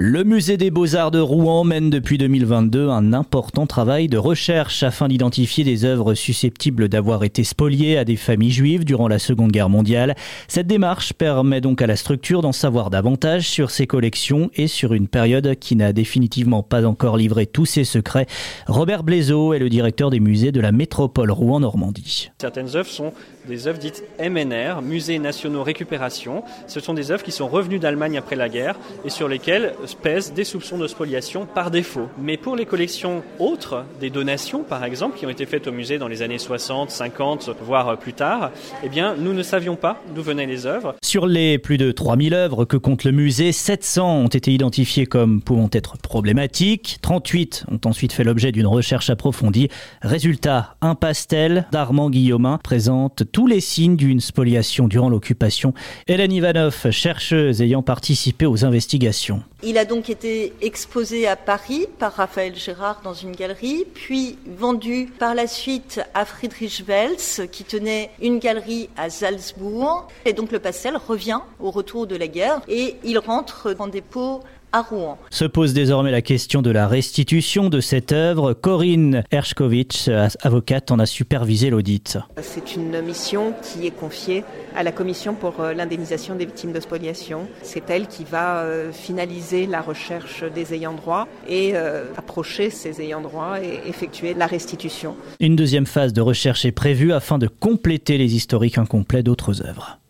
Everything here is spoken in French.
Le musée des beaux-arts de Rouen mène depuis 2022 un important travail de recherche afin d'identifier des œuvres susceptibles d'avoir été spoliées à des familles juives durant la Seconde Guerre mondiale. Cette démarche permet donc à la structure d'en savoir davantage sur ses collections et sur une période qui n'a définitivement pas encore livré tous ses secrets. Robert Blaiseau est le directeur des musées de la métropole Rouen-Normandie. Certaines œuvres sont des œuvres dites MNR, Musées nationaux récupération. Ce sont des œuvres qui sont revenues d'Allemagne après la guerre et sur lesquelles pèsent des soupçons de spoliation par défaut. Mais pour les collections autres, des donations par exemple, qui ont été faites au musée dans les années 60, 50, voire plus tard, eh bien, nous ne savions pas d'où venaient les œuvres. Sur les plus de 3000 œuvres que compte le musée, 700 ont été identifiées comme pouvant être problématiques. 38 ont ensuite fait l'objet d'une recherche approfondie. Résultat, un pastel d'Armand Guillaumin présente tous les signes d'une spoliation durant l'occupation. Hélène Ivanov, chercheuse ayant participé aux investigations. Il a donc été exposé à Paris par Raphaël Gérard dans une galerie, puis vendu par la suite à Friedrich Wels, qui tenait une galerie à Salzbourg. Et donc le pastel revient au retour de la guerre et il rentre en dépôt à Rouen. Se pose désormais la question de la restitution de cette œuvre. Corinne Hershkovitch, avocate, en a supervisé l'audit. C'est une mission qui est confiée à la Commission pour euh, l'indemnisation des victimes de spoliation. C'est elle qui va euh, finaliser la recherche des ayants droit et euh, approcher ces ayants droit et effectuer la restitution. Une deuxième phase de recherche est prévue afin de compléter les historiques incomplets d'autres œuvres.